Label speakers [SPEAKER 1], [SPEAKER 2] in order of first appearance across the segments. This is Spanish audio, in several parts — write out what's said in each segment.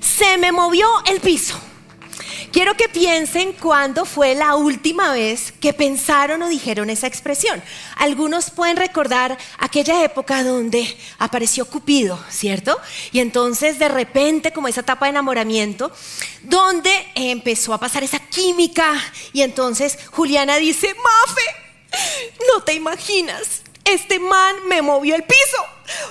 [SPEAKER 1] Se me movió el piso. Quiero que piensen cuándo fue la última vez que pensaron o dijeron esa expresión. Algunos pueden recordar aquella época donde apareció Cupido, ¿cierto? Y entonces de repente, como esa etapa de enamoramiento, donde empezó a pasar esa química y entonces Juliana dice, Mafe, no te imaginas, este man me movió el piso.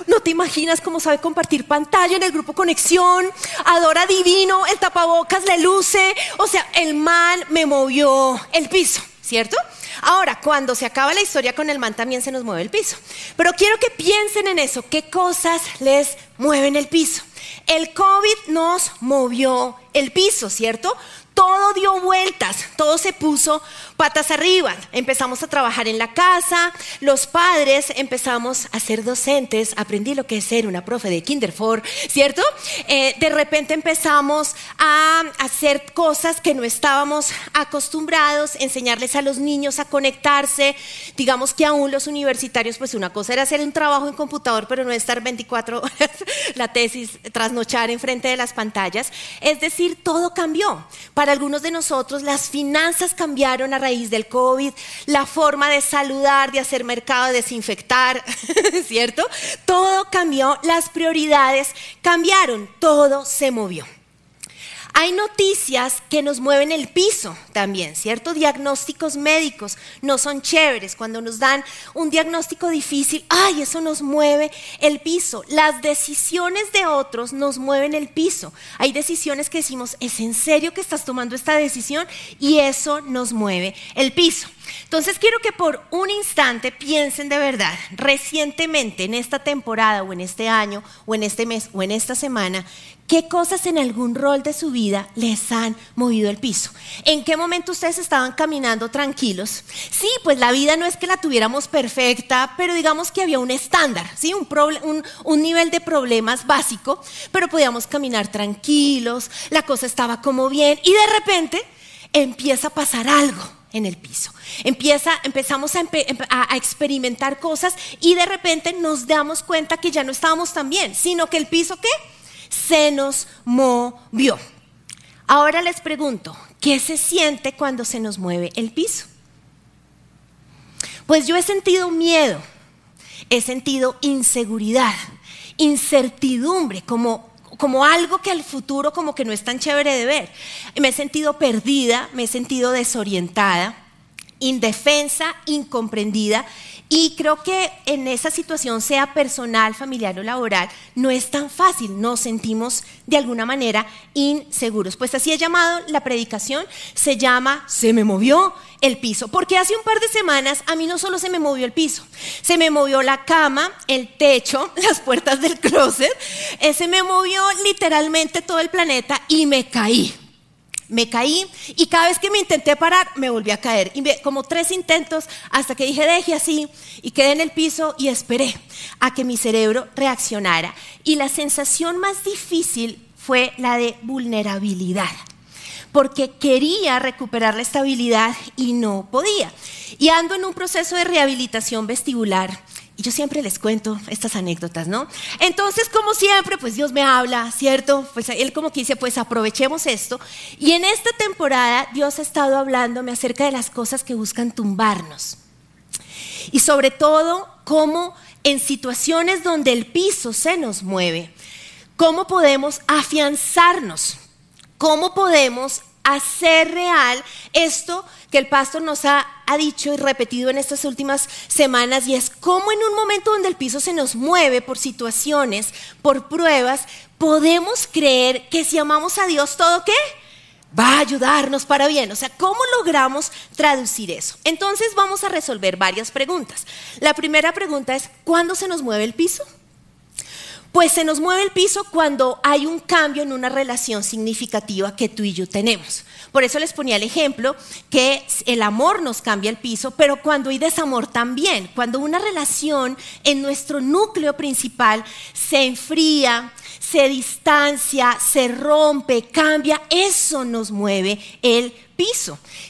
[SPEAKER 1] No te imaginas cómo sabe compartir pantalla en el grupo Conexión, adora divino, el tapabocas le luce. O sea, el man me movió el piso, ¿cierto? Ahora, cuando se acaba la historia con el man también se nos mueve el piso. Pero quiero que piensen en eso, ¿qué cosas les mueven el piso? El COVID nos movió el piso, ¿cierto? Todo dio vueltas, todo se puso patas arriba. Empezamos a trabajar en la casa, los padres empezamos a ser docentes, aprendí lo que es ser una profe de Kinderfor, ¿cierto? Eh, de repente empezamos a hacer cosas que no estábamos acostumbrados, enseñarles a los niños a conectarse. Digamos que aún los universitarios, pues una cosa era hacer un trabajo en computador, pero no estar 24 horas la tesis, trasnochar enfrente de las pantallas. Es decir, todo cambió. Para algunos de nosotros las finanzas cambiaron a raíz del COVID, la forma de saludar, de hacer mercado, de desinfectar, ¿cierto? Todo cambió, las prioridades cambiaron, todo se movió. Hay noticias que nos mueven el piso también, ¿cierto? Diagnósticos médicos no son chéveres. Cuando nos dan un diagnóstico difícil, ay, eso nos mueve el piso. Las decisiones de otros nos mueven el piso. Hay decisiones que decimos, ¿es en serio que estás tomando esta decisión? Y eso nos mueve el piso. Entonces quiero que por un instante piensen de verdad, recientemente, en esta temporada o en este año o en este mes o en esta semana, ¿Qué cosas en algún rol de su vida les han movido el piso? ¿En qué momento ustedes estaban caminando tranquilos? Sí, pues la vida no es que la tuviéramos perfecta, pero digamos que había un estándar, ¿sí? un, un nivel de problemas básico, pero podíamos caminar tranquilos, la cosa estaba como bien y de repente empieza a pasar algo en el piso. Empieza, empezamos a, a, experimentar cosas y de repente nos damos cuenta que ya no estábamos tan bien, sino que el piso, ¿qué? se nos movió. Ahora les pregunto, ¿qué se siente cuando se nos mueve el piso? Pues yo he sentido miedo, he sentido inseguridad, incertidumbre, como, como algo que al futuro como que no es tan chévere de ver. Me he sentido perdida, me he sentido desorientada, indefensa, incomprendida y creo que en esa situación, sea personal, familiar o laboral, no es tan fácil, nos sentimos de alguna manera inseguros. Pues así he llamado la predicación, se llama Se me movió el piso, porque hace un par de semanas a mí no solo se me movió el piso, se me movió la cama, el techo, las puertas del closet, eh, se me movió literalmente todo el planeta y me caí me caí y cada vez que me intenté parar me volví a caer. Y como tres intentos hasta que dije deje así y quedé en el piso y esperé a que mi cerebro reaccionara. Y la sensación más difícil fue la de vulnerabilidad, porque quería recuperar la estabilidad y no podía. Y ando en un proceso de rehabilitación vestibular yo siempre les cuento estas anécdotas, ¿no? Entonces, como siempre, pues Dios me habla, ¿cierto? Pues Él como que dice, pues aprovechemos esto. Y en esta temporada Dios ha estado hablándome acerca de las cosas que buscan tumbarnos. Y sobre todo, cómo en situaciones donde el piso se nos mueve, cómo podemos afianzarnos, cómo podemos hacer real esto que el pastor nos ha, dicho y repetido en estas últimas semanas y es cómo en un momento donde el piso se nos mueve por situaciones, por pruebas, podemos creer que si amamos a Dios todo qué? Va a ayudarnos para bien. O sea, ¿cómo logramos traducir eso? Entonces vamos a resolver varias preguntas. La primera pregunta es, ¿cuándo se nos mueve el piso? Pues se nos mueve el piso cuando hay un cambio en una relación significativa que tú y yo tenemos. Por eso les ponía el ejemplo que el amor nos cambia el piso, pero cuando hay desamor también, cuando una relación en nuestro núcleo principal se enfría, se distancia, se rompe, cambia, eso nos mueve el piso.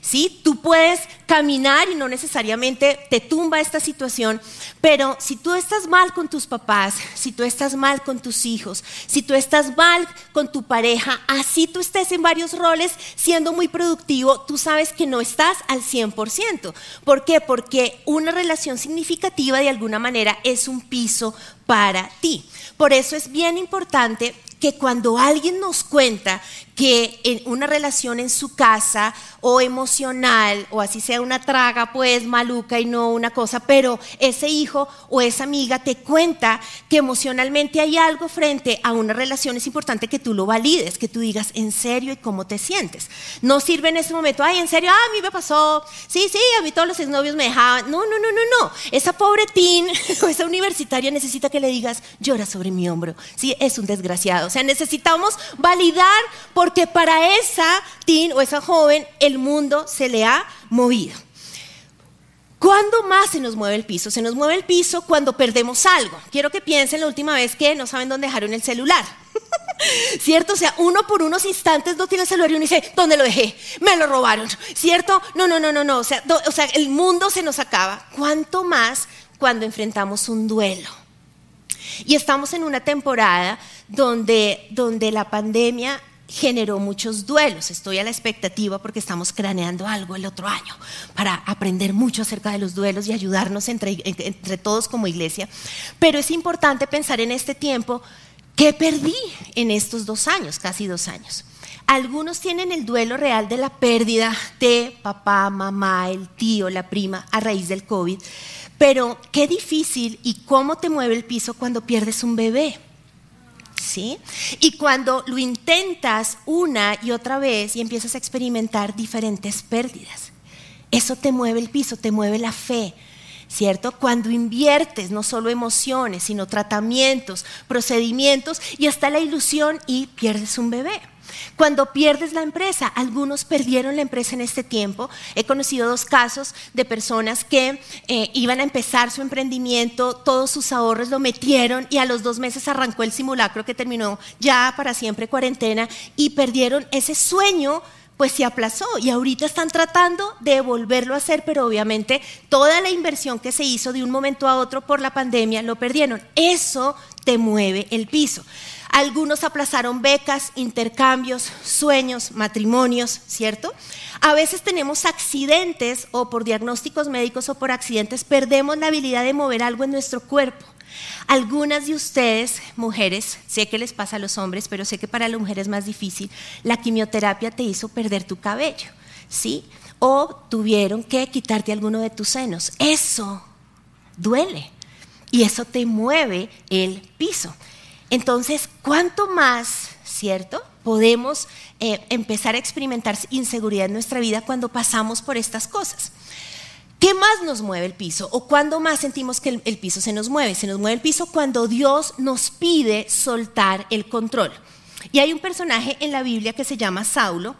[SPEAKER 1] ¿Sí? Tú puedes caminar y no necesariamente te tumba esta situación, pero si tú estás mal con tus papás, si tú estás mal con tus hijos, si tú estás mal con tu pareja, así tú estés en varios roles siendo muy productivo, tú sabes que no estás al 100%. ¿Por qué? Porque una relación significativa de alguna manera es un piso para ti. Por eso es bien importante que cuando alguien nos cuenta que en una relación en su casa o emocional o así sea una traga pues maluca y no una cosa, pero ese hijo o esa amiga te cuenta que emocionalmente hay algo frente a una relación, es importante que tú lo valides, que tú digas en serio y cómo te sientes. No sirve en ese momento, ay, en serio, ah, a mí me pasó, sí, sí, a mí todos los exnovios me dejaban. No, no, no, no, no. Esa pobre teen o esa universitaria necesita que le digas, llora sobre mi hombro. Sí, es un desgraciado. O sea, necesitamos validar porque para esa teen o esa joven el mundo se le ha movido. ¿Cuándo más se nos mueve el piso? Se nos mueve el piso cuando perdemos algo. Quiero que piensen la última vez que no saben dónde dejaron el celular. ¿Cierto? O sea, uno por unos instantes no tiene el celular y uno dice, ¿dónde lo dejé? Me lo robaron. ¿Cierto? No, no, no, no, no. O sea, o sea, el mundo se nos acaba. ¿Cuánto más cuando enfrentamos un duelo? Y estamos en una temporada donde, donde la pandemia generó muchos duelos. Estoy a la expectativa porque estamos craneando algo el otro año para aprender mucho acerca de los duelos y ayudarnos entre, todos como iglesia. Pero es importante pensar en este tiempo, ¿qué perdí en estos dos años, casi dos años? Algunos tienen el duelo real de la pérdida de papá, mamá, el tío, la prima a raíz del COVID. Pero qué difícil y cómo te mueve el piso cuando pierdes un bebé. ¿Sí? Y cuando lo intentas una y otra vez y empiezas a experimentar diferentes pérdidas, eso te mueve el piso, te mueve la fe, ¿cierto? Cuando inviertes no solo emociones, sino tratamientos, procedimientos y hasta la ilusión y pierdes un bebé. Cuando pierdes la empresa, algunos perdieron la empresa en este tiempo. He conocido dos casos de personas que eh, iban a empezar su emprendimiento, todos sus ahorros lo metieron y a los dos meses arrancó el simulacro que terminó ya para siempre cuarentena y perdieron ese sueño pues se aplazó y ahorita están tratando de volverlo a hacer, pero obviamente toda la inversión que se hizo de un momento a otro por la pandemia lo perdieron. Eso te mueve el piso. Algunos aplazaron becas, intercambios, sueños, matrimonios, ¿cierto? A veces tenemos accidentes o por diagnósticos médicos o por accidentes perdemos la habilidad de mover algo en nuestro cuerpo. Algunas de ustedes, mujeres, sé que les pasa a los hombres, pero sé que para las mujeres es más difícil, la quimioterapia te hizo perder tu cabello, ¿sí? O tuvieron que quitarte alguno de tus senos. Eso duele y eso te mueve el piso. Entonces, ¿cuánto más, cierto? Podemos eh, empezar a experimentar inseguridad en nuestra vida cuando pasamos por estas cosas. ¿Qué más nos mueve el piso? ¿O cuándo más sentimos que el, el piso se nos mueve? Se nos mueve el piso cuando Dios nos pide soltar el control. Y hay un personaje en la Biblia que se llama Saulo,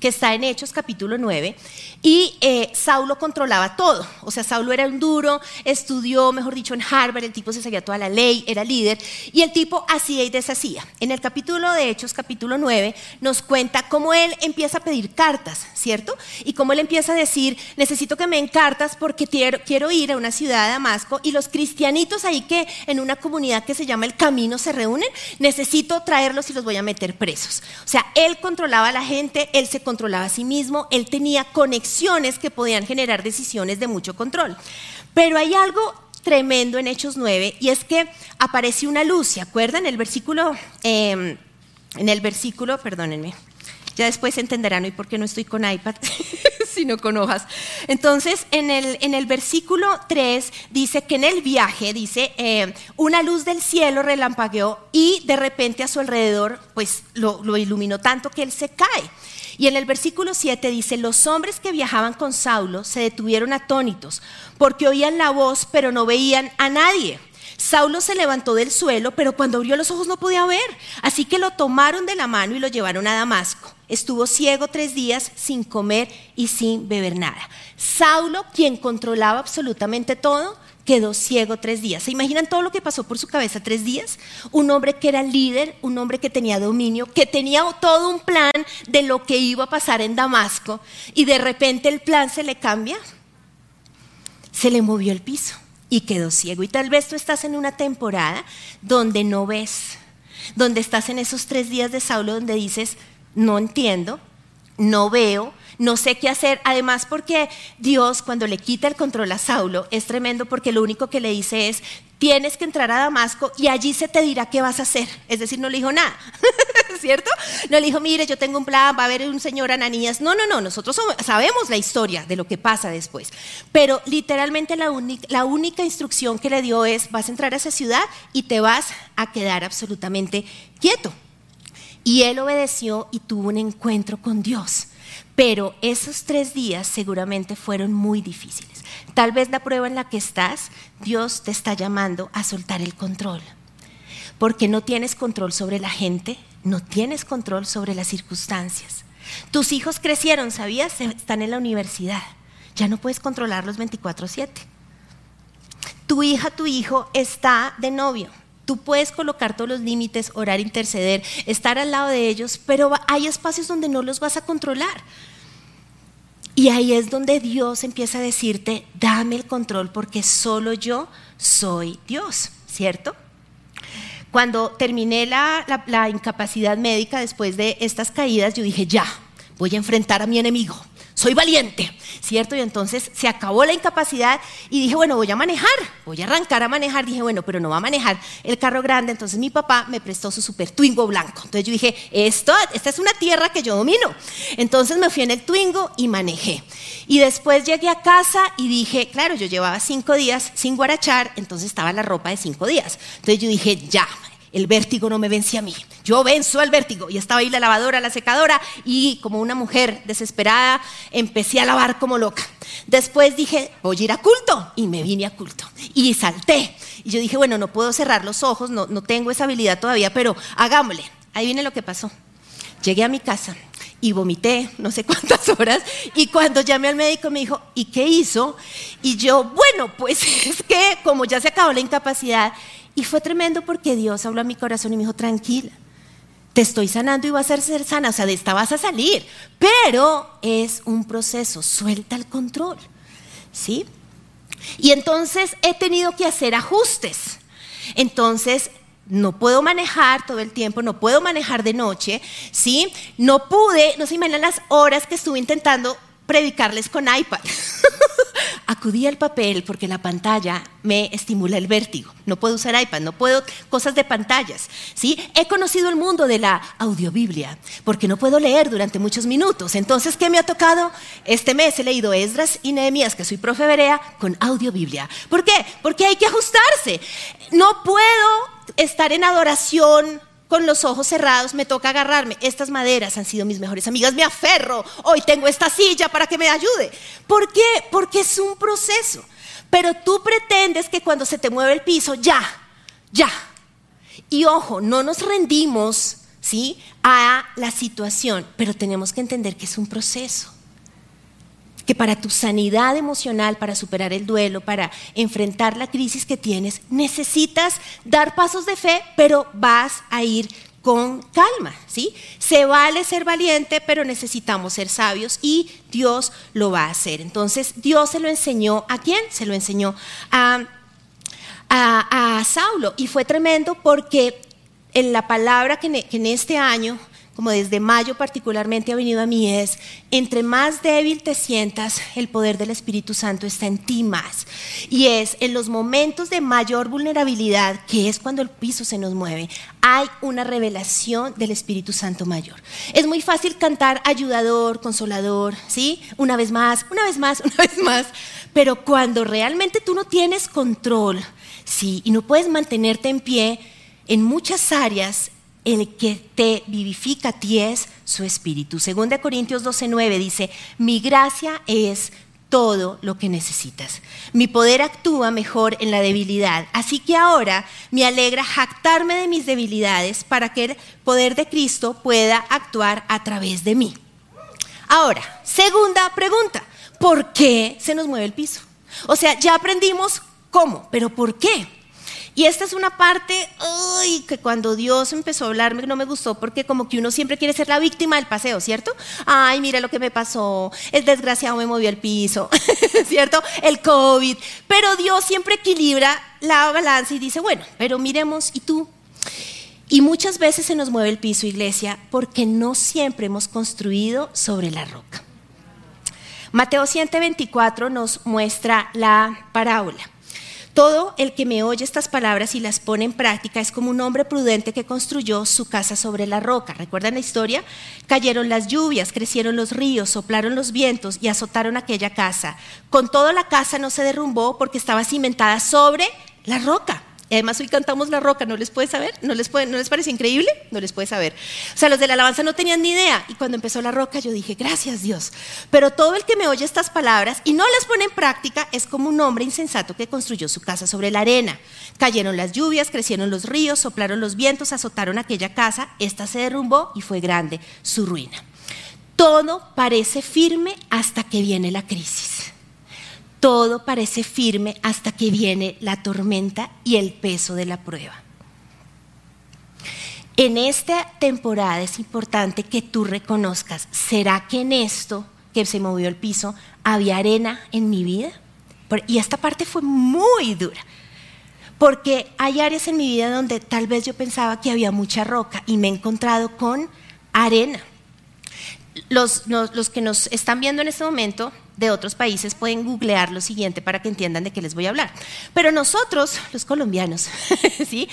[SPEAKER 1] que está en Hechos capítulo 9, y eh, Saulo controlaba todo. O sea, Saulo era un duro, estudió, mejor dicho, en Harvard, el tipo se sabía toda la ley, era líder, y el tipo hacía y deshacía. En el capítulo de Hechos, capítulo 9, nos cuenta cómo él empieza a pedir cartas, ¿cierto? Y cómo él empieza a decir, necesito que me den cartas porque quiero, ir a una ciudad de Damasco, y los cristianitos ahí que en una comunidad que se llama El Camino se reúnen, necesito traerlos y los voy a meter presos. O sea, él controlaba a la gente, él se controlaba a sí mismo, él tenía que podían generar decisiones de mucho control. Pero hay algo tremendo en Hechos 9 y es que aparece una luz, ¿se acuerdan? El versículo, em, en el versículo, perdónenme, ya después entenderán hoy por qué no estoy con iPad, sino con hojas. Entonces, en el, en el versículo 3 dice que en el viaje, dice, em, una luz del cielo relampagueó y de repente a su alrededor, pues lo, lo iluminó tanto que él se cae. Y en el versículo 7 dice, los hombres que viajaban con Saulo se detuvieron atónitos porque oían la voz pero no veían a nadie. Saulo se levantó del suelo, pero cuando abrió los ojos no podía ver. Así que lo tomaron de la mano y lo llevaron a Damasco. Estuvo ciego tres días sin comer y sin beber nada. Saulo, quien controlaba absolutamente todo, quedó ciego tres días. ¿Se imaginan todo lo que pasó por su cabeza tres días? Un hombre que era líder, un hombre que tenía dominio, que tenía todo un plan de lo que iba a pasar en Damasco y de repente el plan se le cambia. Se le movió el piso y quedó ciego. Y tal vez tú estás en una temporada donde no ves, donde estás en esos tres días de Saulo donde dices, no entiendo, no veo, no sé qué hacer. Además, porque Dios cuando le quita el control a Saulo es tremendo porque lo único que le dice es, tienes que entrar a Damasco y allí se te dirá qué vas a hacer. Es decir, no le dijo nada, ¿cierto? No le dijo, mire, yo tengo un plan, va a haber un señor Ananías. No, no, no, nosotros sabemos la historia de lo que pasa después. Pero literalmente la, la única instrucción que le dio es, vas a entrar a esa ciudad y te vas a quedar absolutamente quieto. Y él obedeció y tuvo un encuentro con Dios. Pero esos tres días seguramente fueron muy difíciles. Tal vez la prueba en la que estás, Dios te está llamando a soltar el control. Porque no tienes control sobre la gente, no tienes control sobre las circunstancias. Tus hijos crecieron, ¿sabías? Están en la universidad. Ya no puedes controlarlos 24/7. Tu hija, tu hijo está de novio Tú puedes colocar todos los límites, orar, interceder, estar al lado de ellos, pero hay espacios donde no los vas a controlar. Y ahí es donde Dios empieza a decirte, dame el control porque solo yo soy Dios, ¿cierto? Cuando terminé la, la incapacidad médica después de estas caídas, yo dije, ya, voy a enfrentar a mi enemigo soy valiente, ¿cierto? Y entonces se acabó la incapacidad y dije, bueno, voy a manejar, voy a arrancar a manejar. Dije, bueno, pero no va a manejar el carro grande. Entonces mi papá me prestó su super Twingo blanco. Entonces yo dije, esto, esta es una tierra que yo domino. Entonces me fui en el Twingo y manejé. Y después llegué a casa y dije, claro, yo llevaba cinco días sin guarachar, entonces estaba la ropa de cinco días. Entonces yo dije, ya, el vértigo no me vence a mí. Yo venzo al vértigo. Y estaba ahí la lavadora, la secadora, y como una mujer desesperada, empecé a lavar como loca. Después dije, voy a ir a culto. Y me vine a culto. Y salté. Y yo dije, bueno, no puedo cerrar los ojos, no, no tengo esa habilidad todavía, pero hagámosle. Ahí viene lo que pasó. Llegué a mi casa y vomité no sé cuántas horas y cuando llamé al médico me dijo, ¿y qué hizo? Y yo, bueno, pues es que como ya se acabó la incapacidad y fue tremendo porque Dios habló a mi corazón y me dijo, tranquila, te estoy sanando y vas a ser sana, o sea, de esta vas a salir, pero es un proceso, suelta el control, ¿sí? Y entonces he tenido que hacer ajustes. Entonces, no puedo manejar todo el tiempo, no puedo manejar de noche, ¿sí? No pude, no se imaginan las horas que estuve intentando predicarles con iPad. Acudí al papel porque la pantalla me estimula el vértigo. No puedo usar iPad, no puedo cosas de pantallas. ¿sí? He conocido el mundo de la audiobiblia porque no puedo leer durante muchos minutos. Entonces, ¿qué me ha tocado? Este mes he leído Esdras y Nehemías, que soy profe Berea, con audiobiblia. ¿Por qué? Porque hay que ajustarse. No puedo estar en adoración con los ojos cerrados, me toca agarrarme. Estas maderas han sido mis mejores amigas, me aferro. Hoy tengo esta silla para que me ayude. ¿Por qué? Porque es un proceso. Pero tú pretendes que cuando se te mueve el piso, ya, ya. Y ojo, no nos rendimos, ¿sí? A la situación, pero tenemos que entender que es un proceso que para tu sanidad emocional, para superar el duelo, para enfrentar la crisis que tienes, necesitas dar pasos de fe, pero vas a ir con calma, ¿sí? Se vale ser valiente, pero necesitamos ser sabios y Dios lo va a hacer. Entonces, Dios se lo enseñó a quién? Se lo enseñó a, a, Saulo y fue tremendo porque en la palabra que en este año como desde mayo particularmente ha venido a mí es, entre más débil te sientas, el poder del Espíritu Santo está en ti más. Y es en los momentos de mayor vulnerabilidad, que es cuando el piso se nos mueve, hay una revelación del Espíritu Santo mayor. Es muy fácil cantar ayudador, consolador, ¿sí? Una vez más, una vez más, una vez más, pero cuando realmente tú no tienes control, ¿sí? Y no puedes mantenerte en pie, en muchas áreas el que te vivifica a ti es su espíritu. Según de Corintios 12:9 dice, "Mi gracia es todo lo que necesitas. Mi poder actúa mejor en la debilidad, así que ahora me alegra jactarme de mis debilidades para que el poder de Cristo pueda actuar a través de mí." Ahora, segunda pregunta, ¿por qué se nos mueve el piso? O sea, ya aprendimos ¿cómo? ¿Pero por qué? Y esta es una parte que cuando Dios empezó a hablarme no me gustó porque como que uno siempre quiere ser la víctima del paseo, ¿cierto? Ay, mira lo que me pasó, el desgraciado me movió el piso, ¿cierto? El COVID. Pero Dios siempre equilibra la balanza y dice, bueno, pero miremos, ¿y tú? Y muchas veces se nos mueve el piso, iglesia, porque no siempre hemos construido sobre la roca. Mateo 124 nos muestra la parábola. Todo el que me oye estas palabras y las pone en práctica es como un hombre prudente que construyó su casa sobre la roca. ¿Recuerdan la historia? Cayeron las lluvias, crecieron los ríos, soplaron los vientos y azotaron aquella casa. Con todo la casa no se derrumbó porque estaba cimentada sobre la roca. Además hoy cantamos La Roca, ¿no les puede saber? ¿No les, ¿No les parece increíble? No les puede saber. O sea, los de la alabanza no tenían ni idea. Y cuando empezó La Roca yo dije, gracias Dios. Pero todo el que me oye estas palabras y no las pone en práctica es como un hombre insensato que construyó su casa sobre la arena. Cayeron las lluvias, crecieron los ríos, soplaron los vientos, azotaron aquella casa, esta se derrumbó y fue grande su ruina. Todo parece firme hasta que viene la crisis todo parece firme hasta que viene la tormenta y el peso de la prueba. En esta temporada es importante que tú reconozcas, ¿será que en esto que se movió el piso había arena en mi vida? Y esta parte fue muy dura, porque hay áreas en mi vida donde tal vez yo pensaba que había mucha roca y me he encontrado con arena. Los, que nos están viendo en este momento de otros países pueden googlear lo siguiente para que entiendan de qué les voy a hablar. Pero nosotros, los colombianos, ¿sí?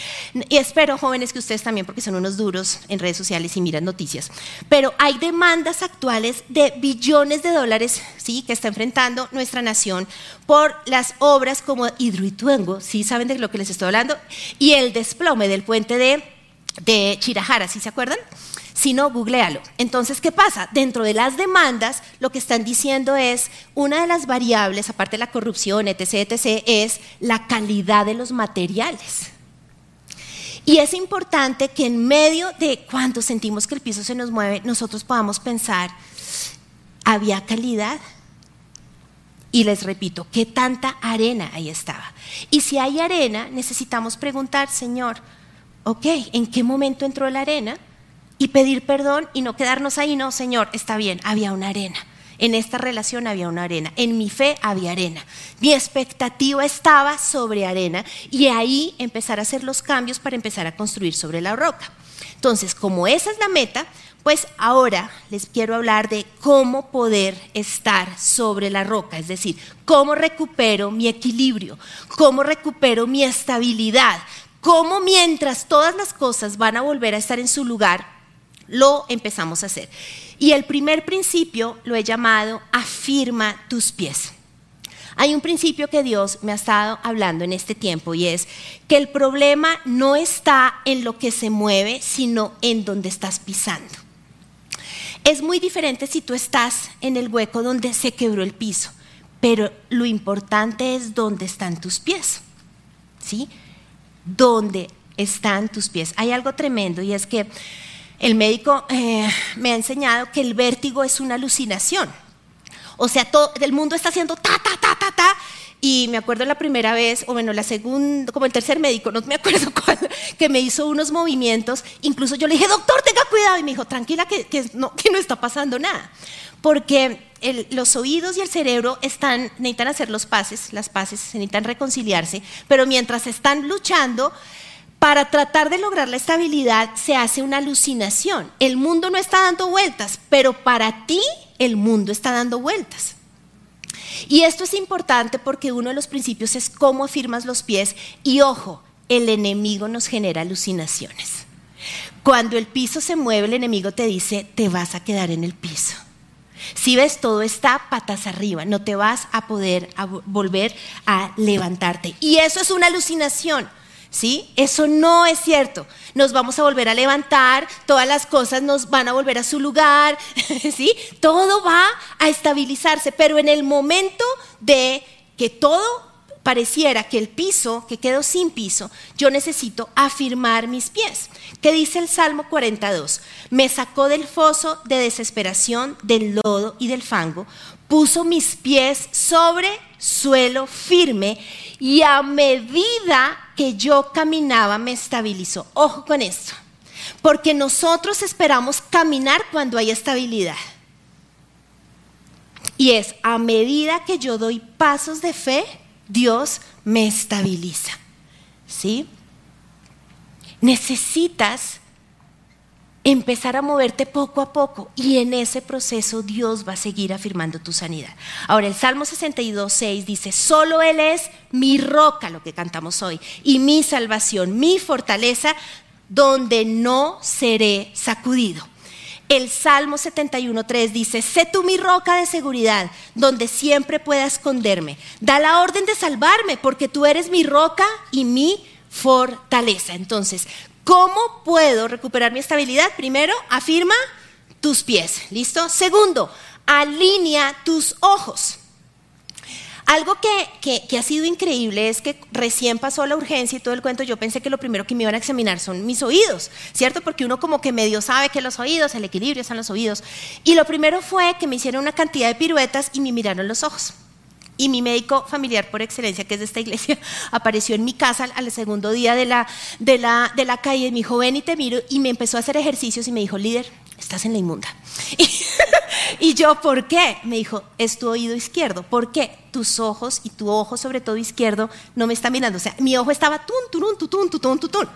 [SPEAKER 1] y espero jóvenes que ustedes también, porque son unos duros en redes sociales y miran noticias, pero hay demandas actuales de billones de dólares ¿sí? que está enfrentando nuestra nación por las obras como Hidroituango, ¿sí? ¿saben de lo que les estoy hablando? Y el desplome del puente de, de Chirajara, ¿sí se acuerdan? Si no, googlealo. Entonces, ¿qué pasa? Dentro de las demandas, lo que están diciendo es, una de las variables, aparte de la corrupción, etc., etc., es la calidad de los materiales. Y es importante que en medio de cuando sentimos que el piso se nos mueve, nosotros podamos pensar, ¿había calidad? Y les repito, ¿qué tanta arena ahí estaba? Y si hay arena, necesitamos preguntar, Señor, ok, ¿en qué momento entró la arena? Y pedir perdón y no quedarnos ahí, no, Señor, está bien, había una arena. En esta relación había una arena, en mi fe había arena. Mi expectativa estaba sobre arena y ahí empezar a hacer los cambios para empezar a construir sobre la roca. Entonces, como esa es la meta, pues ahora les quiero hablar de cómo poder estar sobre la roca, es decir, cómo recupero mi equilibrio, cómo recupero mi estabilidad, cómo mientras todas las cosas van a volver a estar en su lugar, lo empezamos a hacer. Y el primer principio lo he llamado afirma tus pies. Hay un principio que Dios me ha estado hablando en este tiempo y es que el problema no está en lo que se mueve, sino en donde estás pisando. Es muy diferente si tú estás en el hueco donde se quebró el piso, pero lo importante es dónde están tus pies. ¿Sí? ¿Dónde están tus pies? Hay algo tremendo y es que el médico eh, me ha enseñado que el vértigo es una alucinación. O sea, todo el mundo está haciendo ta, ta, ta, ta, ta. Y me acuerdo la primera vez, o bueno, la segunda, como el tercer médico, no me acuerdo cuál, que me hizo unos movimientos. Incluso yo le dije, doctor, tenga cuidado. Y me dijo, tranquila, que, no, que no está pasando nada. Porque los oídos y el cerebro están, necesitan hacer los pases, las pases, necesitan reconciliarse, pero mientras están luchando, para tratar de lograr la estabilidad se hace una alucinación. El mundo no está dando vueltas, pero para ti el mundo está dando vueltas. Y esto es importante porque uno de los principios es cómo afirmas los pies y ojo, el enemigo nos genera alucinaciones. Cuando el piso se mueve, el enemigo te dice, te vas a quedar en el piso. Si ves, todo está patas arriba, no te vas a poder volver a levantarte. Y eso es una alucinación. ¿Sí? Eso no es cierto. Nos vamos a volver a levantar, todas las cosas nos van a volver a su lugar, ¿sí? Todo va a estabilizarse, pero en el momento de que todo pareciera que el piso, que quedo sin piso, yo necesito afirmar mis pies. ¿Qué dice el Salmo 42? Me sacó del foso de desesperación, del lodo y del fango, puso mis pies sobre suelo firme y a medida que yo caminaba me estabilizó. Ojo con esto, porque nosotros esperamos caminar cuando hay estabilidad. Y es a medida que yo doy pasos de fe, Dios me estabiliza. ¿Sí? Necesitas empezar a moverte poco a poco y en ese proceso Dios va a seguir afirmando tu sanidad. Ahora el Salmo 62, 6 dice, solo Él es mi roca, lo que cantamos hoy, y mi salvación, mi fortaleza, donde no seré sacudido. El Salmo 71.3 dice, sé tú mi roca de seguridad, donde siempre pueda esconderme. Da la orden de salvarme, porque tú eres mi roca y mi fortaleza. Entonces, ¿Cómo puedo recuperar mi estabilidad? Primero, afirma tus pies. ¿Listo? Segundo, alinea tus ojos. Algo que, ha sido increíble es que recién pasó la urgencia y todo el cuento, yo pensé que lo primero que me iban a examinar son mis oídos, ¿cierto? Porque uno como que medio sabe que los oídos, el equilibrio están los oídos. Y lo primero fue que me hicieron una cantidad de piruetas y me miraron los ojos. Y mi médico familiar por excelencia, que es de esta iglesia, apareció en mi casa al segundo día de la, de la, de la calle. Me dijo, ven y te miro. Y me empezó a hacer ejercicios y me dijo, líder, estás en la inmunda. Y, yo, ¿por qué? Me dijo, es tu oído izquierdo. ¿Por qué? Tus ojos y tu ojo, sobre todo izquierdo, no me están mirando. O sea, mi ojo estaba tun, turun, tutun, tutun, tutun.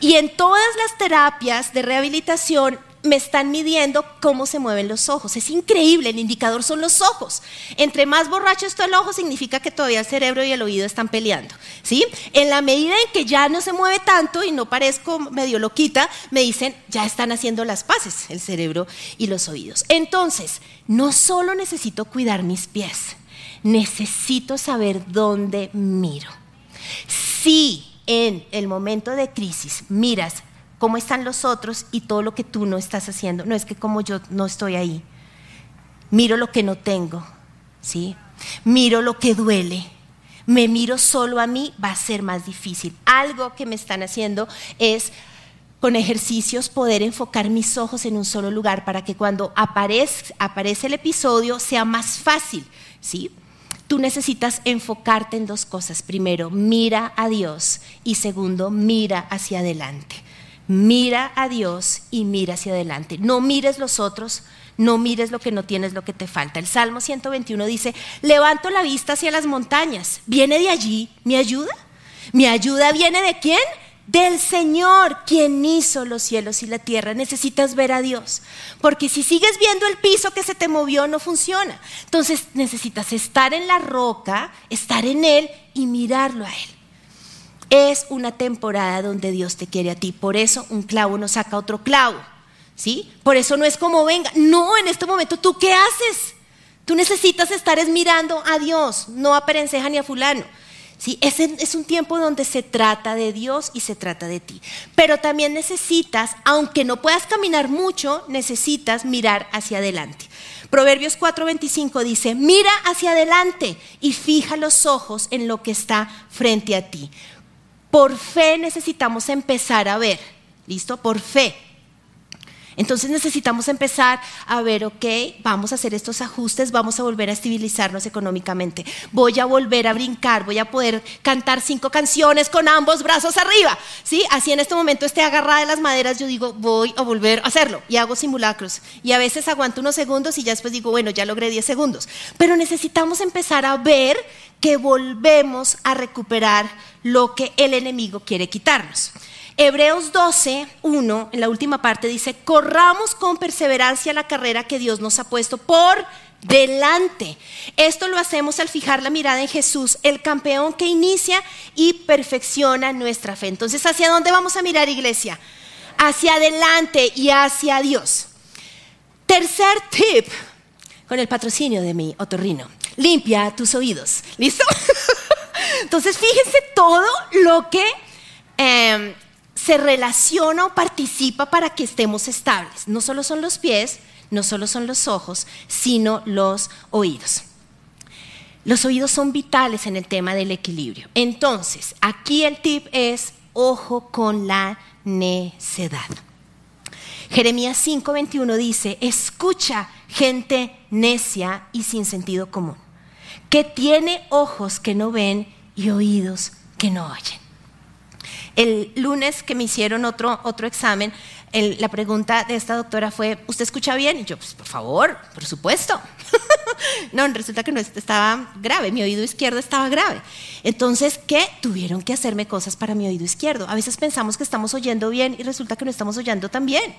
[SPEAKER 1] Y en todas las terapias de rehabilitación me están midiendo cómo se mueven los ojos. Es increíble, el indicador son los ojos. Entre más borracho está el ojo, significa que todavía el cerebro y el oído están peleando. ¿sí? En la medida en que ya no se mueve tanto y no parezco medio loquita, me dicen, ya están haciendo las paces el cerebro y los oídos. Entonces, no solo necesito cuidar mis pies, necesito saber dónde miro. Si en el momento de crisis miras cómo están los otros y todo lo que tú no estás haciendo. No es que como yo no estoy ahí, miro lo que no tengo, ¿sí? Miro lo que duele. Me miro solo a mí, va a ser más difícil. Algo que me están haciendo es con ejercicios poder enfocar mis ojos en un solo lugar para que cuando aparece, el episodio sea más fácil, ¿sí? Tú necesitas enfocarte en dos cosas. Primero, mira a Dios y segundo, mira hacia adelante. Mira a Dios y mira hacia adelante. No mires los otros, no mires lo que no tienes, lo que te falta. El Salmo 121 dice, levanto la vista hacia las montañas. ¿Viene de allí mi ayuda? ¿Mi ayuda viene de quién? Del Señor, quien hizo los cielos y la tierra. Necesitas ver a Dios. Porque si sigues viendo el piso que se te movió, no funciona. Entonces necesitas estar en la roca, estar en Él y mirarlo a Él. Es una temporada donde Dios te quiere a ti. Por eso un clavo no saca otro clavo. ¿Sí? Por eso no es como venga. No, en este momento, ¿tú qué haces? Tú necesitas estar es mirando a Dios, no a Perenceja ni a fulano. ¿Sí? Es, es un tiempo donde se trata de Dios y se trata de ti. Pero también necesitas, aunque no puedas caminar mucho, necesitas mirar hacia adelante. Proverbios 4:25 dice, mira hacia adelante y fija los ojos en lo que está frente a ti. Por fe necesitamos empezar a ver, ¿listo? Por fe. Entonces necesitamos empezar a ver, ok, vamos a hacer estos ajustes, vamos a volver a estabilizarnos económicamente. Voy a volver a brincar, voy a poder cantar cinco canciones con ambos brazos arriba. ¿sí? Así en este momento esté agarrada de las maderas, yo digo, voy a volver a hacerlo y hago simulacros. Y a veces aguanto unos segundos y ya después digo, bueno, ya logré 10 segundos. Pero necesitamos empezar a ver que volvemos a recuperar lo que el enemigo quiere quitarnos. Hebreos 12, 1, en la última parte dice, corramos con perseverancia la carrera que Dios nos ha puesto por delante. Esto lo hacemos al fijar la mirada en Jesús, el campeón que inicia y perfecciona nuestra fe. Entonces, ¿hacia dónde vamos a mirar, iglesia? Hacia adelante y hacia Dios. Tercer tip, con el patrocinio de mi otorrino limpia tus oídos. ¿Listo? Entonces, fíjense todo lo que em, se relaciona o participa para que estemos estables. No solo son los pies, no solo son los ojos, sino los oídos. Los oídos son vitales en el tema del equilibrio. Entonces, aquí el tip es ojo con la necedad. Jeremías 5:21 dice, escucha gente necia y sin sentido común. que tiene ojos que no ven y oídos que no oyen. El lunes que me hicieron otro, otro examen, la pregunta de esta doctora fue, ¿usted escucha bien? Y yo, pues por favor, por supuesto. no, resulta que no estaba grave, mi oído izquierdo estaba grave. Entonces, ¿qué? Tuvieron que hacerme cosas para mi oído izquierdo. A veces pensamos que estamos oyendo bien y resulta que no estamos oyendo tan bien.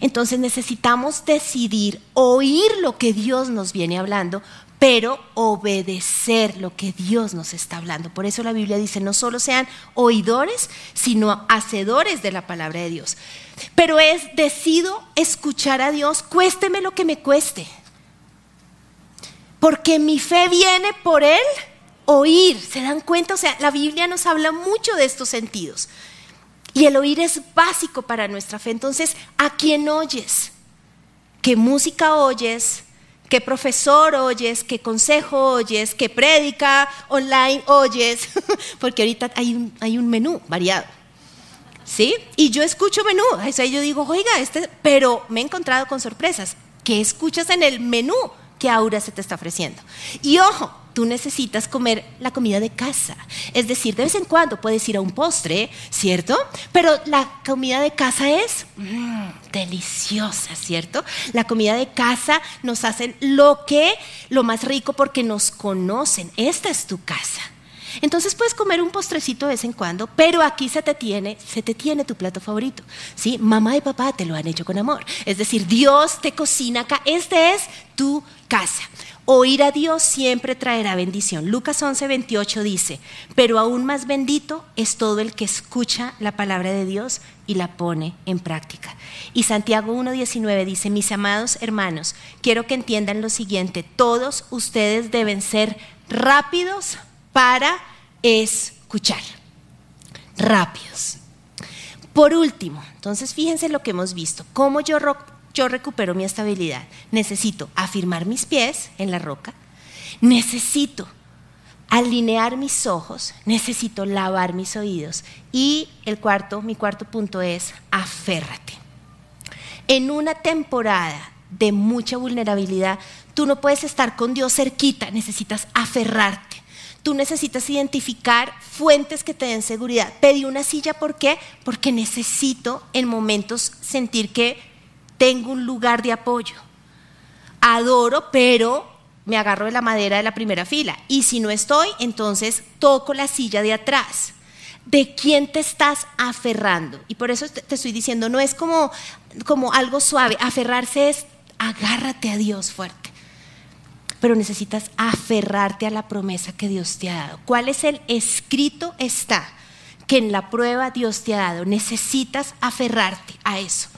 [SPEAKER 1] Entonces necesitamos decidir oír lo que Dios nos viene hablando, pero obedecer lo que Dios nos está hablando. Por eso la Biblia dice, no solo sean oidores, sino hacedores de la palabra de Dios. Pero es, decido escuchar a Dios, cuésteme lo que me cueste. Porque mi fe viene por Él oír. ¿Se dan cuenta? O sea, la Biblia nos habla mucho de estos sentidos. Y el oír es básico para nuestra fe. Entonces, ¿a quién oyes? ¿Qué música oyes? ¿Qué profesor oyes? ¿Qué consejo oyes? ¿Qué prédica online oyes? Porque ahorita hay un, menú variado. ¿Sí? Y yo escucho menú. O sea, yo digo, oiga, este, pero me he encontrado con sorpresas. ¿Qué escuchas en el menú que Aura se te está ofreciendo? Y ojo, tú necesitas comer la comida de casa. Es decir, de vez en cuando puedes ir a un postre, ¿cierto? Pero la comida de casa es mm, deliciosa, ¿cierto? La comida de casa nos hacen lo que, lo más rico porque nos conocen. Esta es tu casa. Entonces puedes comer un postrecito de vez en cuando, pero aquí se te tiene, se te tiene tu plato favorito. ¿sí? Mamá y papá te lo han hecho con amor. Es decir, Dios te cocina acá. Esta es tu casa. Oír a Dios siempre traerá bendición. Lucas 11, 28 dice, pero aún más bendito es todo el que escucha la palabra de Dios y la pone en práctica. Y Santiago 1, 19 dice, mis amados hermanos, quiero que entiendan lo siguiente, todos ustedes deben ser rápidos para escuchar. Rápidos. Por último, entonces fíjense lo que hemos visto, cómo yo yo recupero mi estabilidad. Necesito afirmar mis pies en la roca, necesito alinear mis ojos, necesito lavar mis oídos y el cuarto, mi cuarto punto es aférrate. En una temporada de mucha vulnerabilidad, tú no puedes estar con Dios cerquita, necesitas aferrarte. Tú necesitas identificar fuentes que te den seguridad. Pedí una silla, ¿por qué? Porque necesito en momentos sentir que tengo un lugar de apoyo. Adoro, pero me agarro de la madera de la primera fila. Y si no estoy, entonces toco la silla de atrás. ¿De quién te estás aferrando? Y por eso te estoy diciendo, no es como, como algo suave. Aferrarse es agárrate a Dios fuerte. Pero necesitas aferrarte a la promesa que Dios te ha dado. ¿Cuál es el escrito está? Que en la prueba Dios te ha dado. Necesitas aferrarte a eso.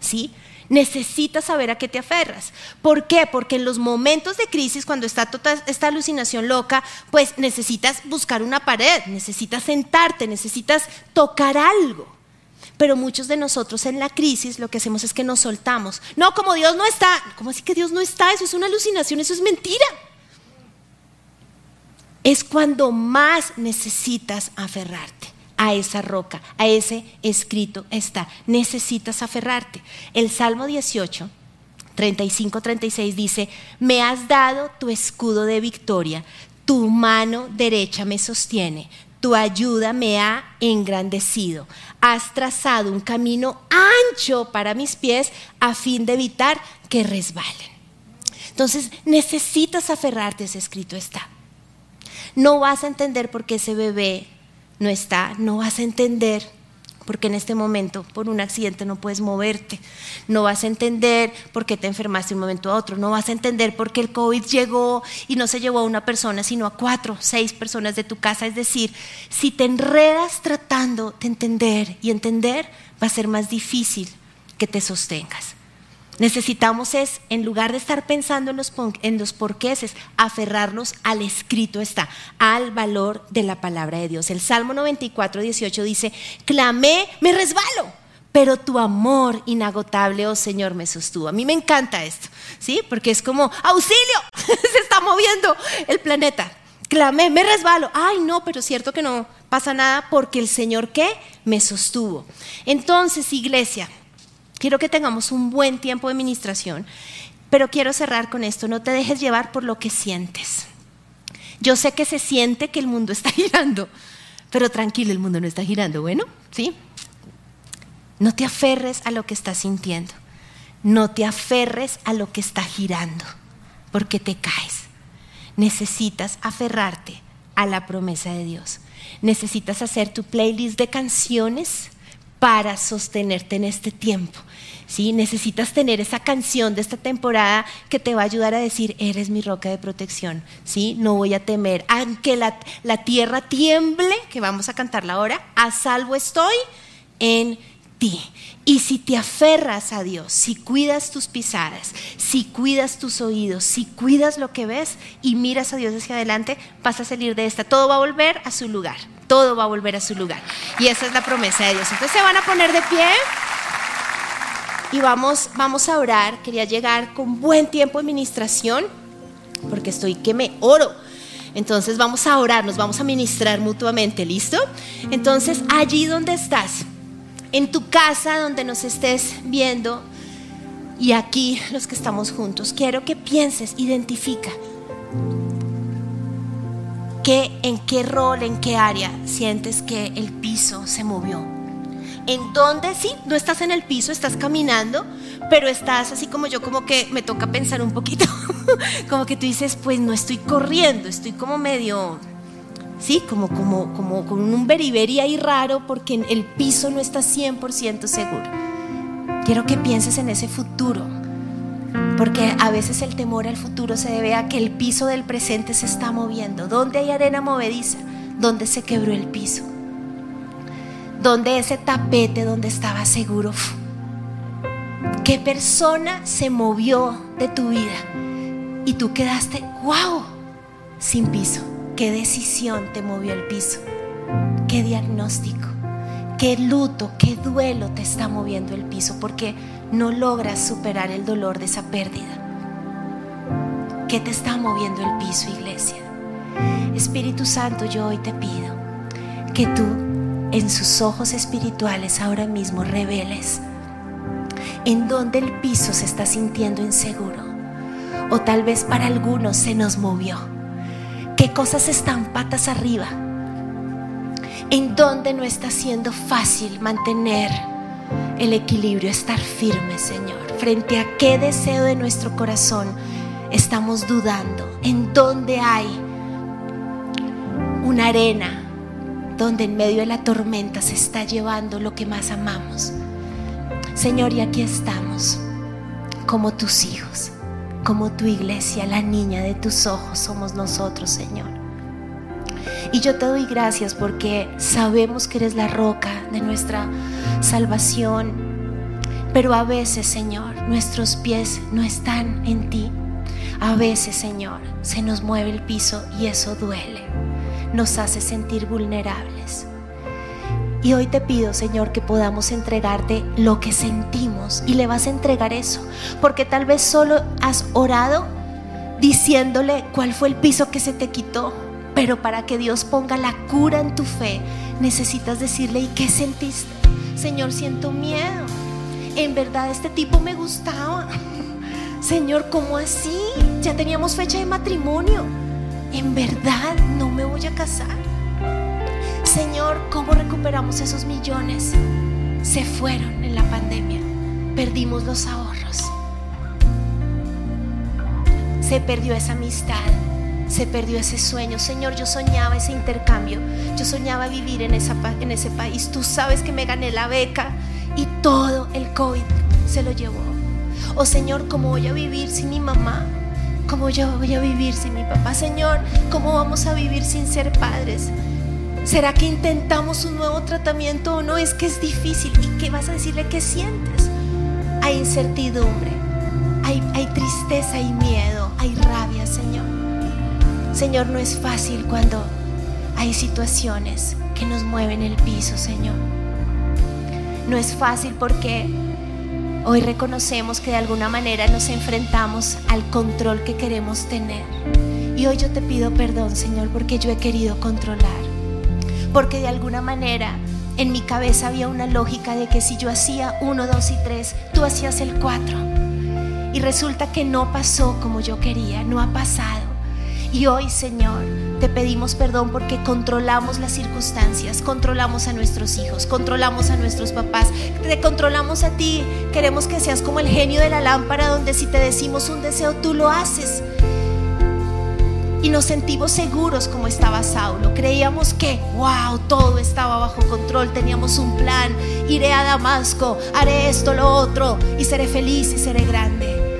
[SPEAKER 1] ¿Sí? Necesitas saber a qué te aferras. ¿Por qué? Porque en los momentos de crisis, cuando está toda esta alucinación loca, pues necesitas buscar una pared, necesitas sentarte, necesitas tocar algo. Pero muchos de nosotros en la crisis lo que hacemos es que nos soltamos. No, como Dios no está. ¿Cómo así que Dios no está? Eso es una alucinación, eso es mentira. Es cuando más necesitas aferrarte a esa roca, a ese escrito está. Necesitas aferrarte. El Salmo 18, 35, 36 dice, me has dado tu escudo de victoria, tu mano derecha me sostiene, tu ayuda me ha engrandecido. Has trazado un camino ancho para mis pies a fin de evitar que resbalen. Entonces necesitas aferrarte, ese escrito está. No vas a entender por qué ese bebé no está, no vas a entender, porque en este momento por un accidente no puedes moverte, no vas a entender por qué te enfermaste de un momento a otro, no vas a entender por qué el COVID llegó y no se llevó a una persona, sino a cuatro, seis personas de tu casa. Es decir, si te enredas tratando de entender y entender, va a ser más difícil que te sostengas. Necesitamos es, en lugar de estar pensando en los, en los porqueses, aferrarnos al escrito está, al valor de la palabra de Dios. El Salmo 94, 18 dice, clamé, me resbalo, pero tu amor inagotable, oh Señor, me sostuvo. A mí me encanta esto, ¿sí? Porque es como, auxilio, se está moviendo el planeta. Clamé, me resbalo. Ay, no, pero es cierto que no pasa nada porque el Señor, ¿qué? Me sostuvo. Entonces, iglesia, Quiero que tengamos un buen tiempo de ministración, pero quiero cerrar con esto. No te dejes llevar por lo que sientes. Yo sé que se siente que el mundo está girando, pero tranquilo, el mundo no está girando. Bueno, ¿sí? No te aferres a lo que estás sintiendo. No te aferres a lo que está girando, porque te caes. Necesitas aferrarte a la promesa de Dios. Necesitas hacer tu playlist de canciones para sostenerte en este tiempo. ¿Sí? Necesitas tener esa canción de esta temporada que te va a ayudar a decir, eres mi roca de protección, ¿sí? no voy a temer. Aunque la, la tierra tiemble, que vamos a cantarla ahora, a salvo estoy en ti. Y si te aferras a Dios, si cuidas tus pisadas, si cuidas tus oídos, si cuidas lo que ves y miras a Dios hacia adelante, vas a salir de esta. Todo va a volver a su lugar. Todo va a volver a su lugar. Y esa es la promesa de Dios. Entonces se van a poner de pie y vamos, vamos a orar. Quería llegar con buen tiempo de ministración porque estoy que me oro. Entonces vamos a orar, nos vamos a ministrar mutuamente, ¿listo? Entonces allí donde estás, en tu casa donde nos estés viendo y aquí los que estamos juntos, quiero que pienses, identifica que, en qué rol, en qué área sientes que el piso se movió. En dónde sí, no estás en el piso, estás caminando, pero estás así como yo, como que me toca pensar un poquito, como que tú dices, pues no estoy corriendo, estoy como medio ¿sí? Como, como, como con un beriberi ahí raro porque el piso no está 100% seguro. Quiero que pienses en ese futuro, porque a veces el temor al futuro se debe a que el piso del presente se está moviendo. ¿Dónde hay arena movediza? ¿Dónde se quebró el piso? ¿Dónde ese tapete donde estaba seguro? ¿Qué persona se movió de tu vida y tú quedaste, wow, sin piso? ¿Qué decisión te movió al piso? ¿Qué diagnóstico? ¿Qué luto, qué duelo te está moviendo el piso? Porque no logras superar el dolor de esa pérdida. ¿Qué te está moviendo el piso, iglesia? Espíritu Santo, yo hoy te pido que tú en sus ojos espirituales ahora mismo reveles en dónde el piso se está sintiendo inseguro. O tal vez para algunos se nos movió. Qué cosas están patas arriba, en donde no está siendo fácil mantener el equilibrio, estar firme, Señor, frente a qué deseo de nuestro corazón estamos dudando, en donde hay una arena donde en medio de la tormenta se está llevando lo que más amamos. Señor, y aquí estamos como tus hijos como tu iglesia, la niña de tus ojos somos nosotros, Señor. Y yo te doy gracias porque sabemos que eres la roca de nuestra salvación. Pero a veces, Señor, nuestros pies no están en ti. A veces, Señor, se nos mueve el piso y eso duele. Nos hace sentir vulnerables. Y hoy te pido, Señor, que podamos entregarte lo que sentimos y le vas a entregar eso. Porque tal vez solo has orado diciéndole cuál fue el piso que se te quitó. Pero para que Dios ponga la cura en tu fe, necesitas decirle, ¿y qué sentiste? Señor, siento miedo. En verdad este tipo me gustaba. Señor, ¿cómo así? Ya teníamos fecha de matrimonio. En verdad no me voy a casar. Señor, ¿cómo recuperamos esos millones? Se fueron en la pandemia. Perdimos los ahorros. Se perdió esa amistad. Se perdió ese sueño. Señor, yo soñaba ese intercambio. Yo soñaba vivir en, ese país. Tú sabes que me gané la beca y todo el COVID se lo llevó. Oh Señor, ¿cómo voy a vivir sin mi mamá? ¿Cómo yo voy a vivir sin mi papá? Señor, ¿cómo vamos a vivir sin ser padres? ¿Será que intentamos un nuevo tratamiento o no? Es que es difícil. ¿Y qué vas a decirle que sientes? Hay incertidumbre, hay, hay tristeza, hay miedo, hay rabia, Señor. Señor, no es fácil cuando hay situaciones que nos mueven el piso, Señor. No es fácil porque hoy reconocemos que de alguna manera nos enfrentamos al control que queremos tener. Y hoy yo te pido perdón, Señor, porque yo he querido controlar porque de alguna manera en mi cabeza había una lógica de que si yo hacía uno, dos y tres, tú hacías el cuatro. Y resulta que no pasó como yo quería, no ha pasado. Y hoy, Señor, te pedimos perdón porque controlamos las circunstancias, controlamos a nuestros hijos, controlamos a nuestros papás, te controlamos a ti. Queremos que seas como el genio de la lámpara donde si te decimos un deseo tú lo haces. Y nos sentimos seguros como estaba Saulo. Creíamos que, wow, todo estaba bajo control, teníamos un plan. Iré a Damasco, haré esto, lo otro, y seré feliz y seré grande.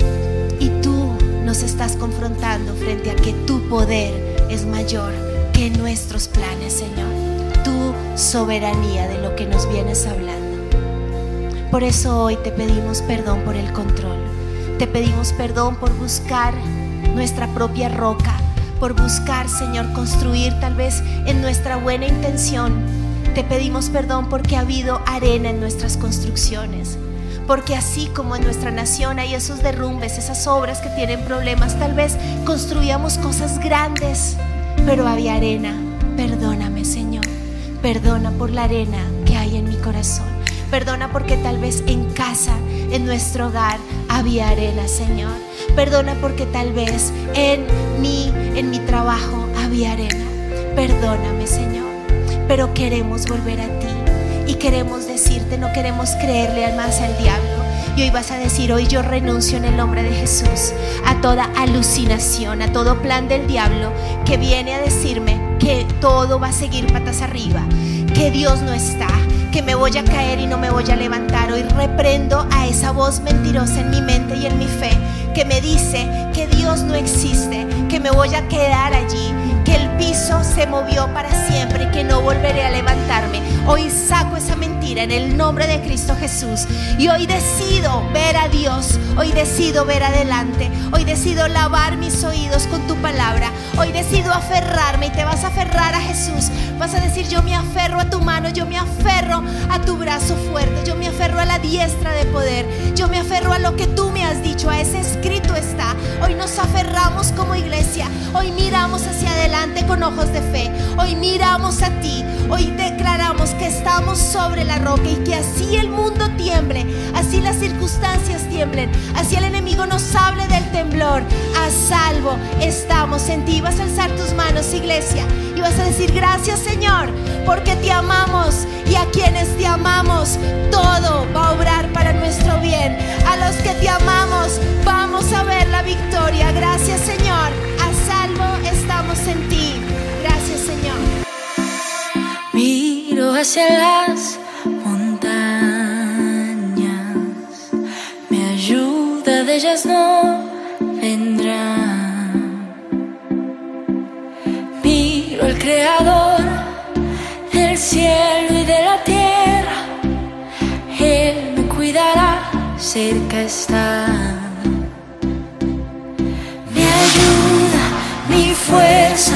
[SPEAKER 1] Y tú nos estás confrontando frente a que tu poder es mayor que nuestros planes, Señor. Tu soberanía de lo que nos vienes hablando. Por eso hoy te pedimos perdón por el control. Te pedimos perdón por buscar nuestra propia roca, por buscar, Señor, construir tal vez en nuestra buena intención. Te pedimos perdón porque ha habido arena en nuestras construcciones. Porque así como en nuestra nación hay esos derrumbes, esas obras que tienen problemas, tal vez construíamos cosas grandes, pero había arena. Perdóname, Señor. Perdona por la arena que hay en mi corazón. Perdona porque tal vez en casa, en nuestro hogar, había arena, Señor. Perdona porque tal vez en mí, en mi trabajo, había arena. Perdóname, Señor. Pero queremos volver a ti y queremos decirte, no queremos creerle más al diablo. Y hoy vas a decir, hoy yo renuncio en el nombre de Jesús a toda alucinación, a todo plan del diablo que viene a decirme que todo va a seguir patas arriba, que Dios no está, que me voy a caer y no me voy a levantar. Hoy reprendo a esa voz mentirosa en mi mente y en mi fe que me dice que Dios no existe, que me voy a quedar allí, se movió para siempre y que no volveré a levantarme. Hoy saco esa mentira en el nombre de Cristo Jesús. Y hoy decido ver a Dios, hoy decido ver adelante, hoy decido lavar mis oídos con tu palabra, hoy decido aferrarme y te vas a aferrar a Jesús, vas a decir yo me aferro a tu mano, yo me aferro a tu brazo fuerte, yo me aferro a la diestra de poder, yo me aferro a lo que tú me has dicho, a ese escrito está. Hoy nos aferramos como iglesia, hoy miramos hacia adelante con ojos de fe, hoy miramos a ti, hoy declaramos que estamos sobre la roca y que así el mundo tiemble, así las circunstancias tiemblen, así el enemigo nos hable del temblor, a salvo estamos en ti. Vas a alzar tus manos, iglesia, vas a decir gracias Señor, porque te amamos y a quienes te amamos, todo va a obrar para nuestro bien. A los que te amamos, vamos a ver la victoria. Gracias Señor, a salvo estamos en ti. Gracias Señor.
[SPEAKER 2] Miro hacia las montañas, mi ayuda de ellas no vendrá. Al Creador del cielo y de la tierra, Él me cuidará, cerca está. Mi ayuda, mi fuerza,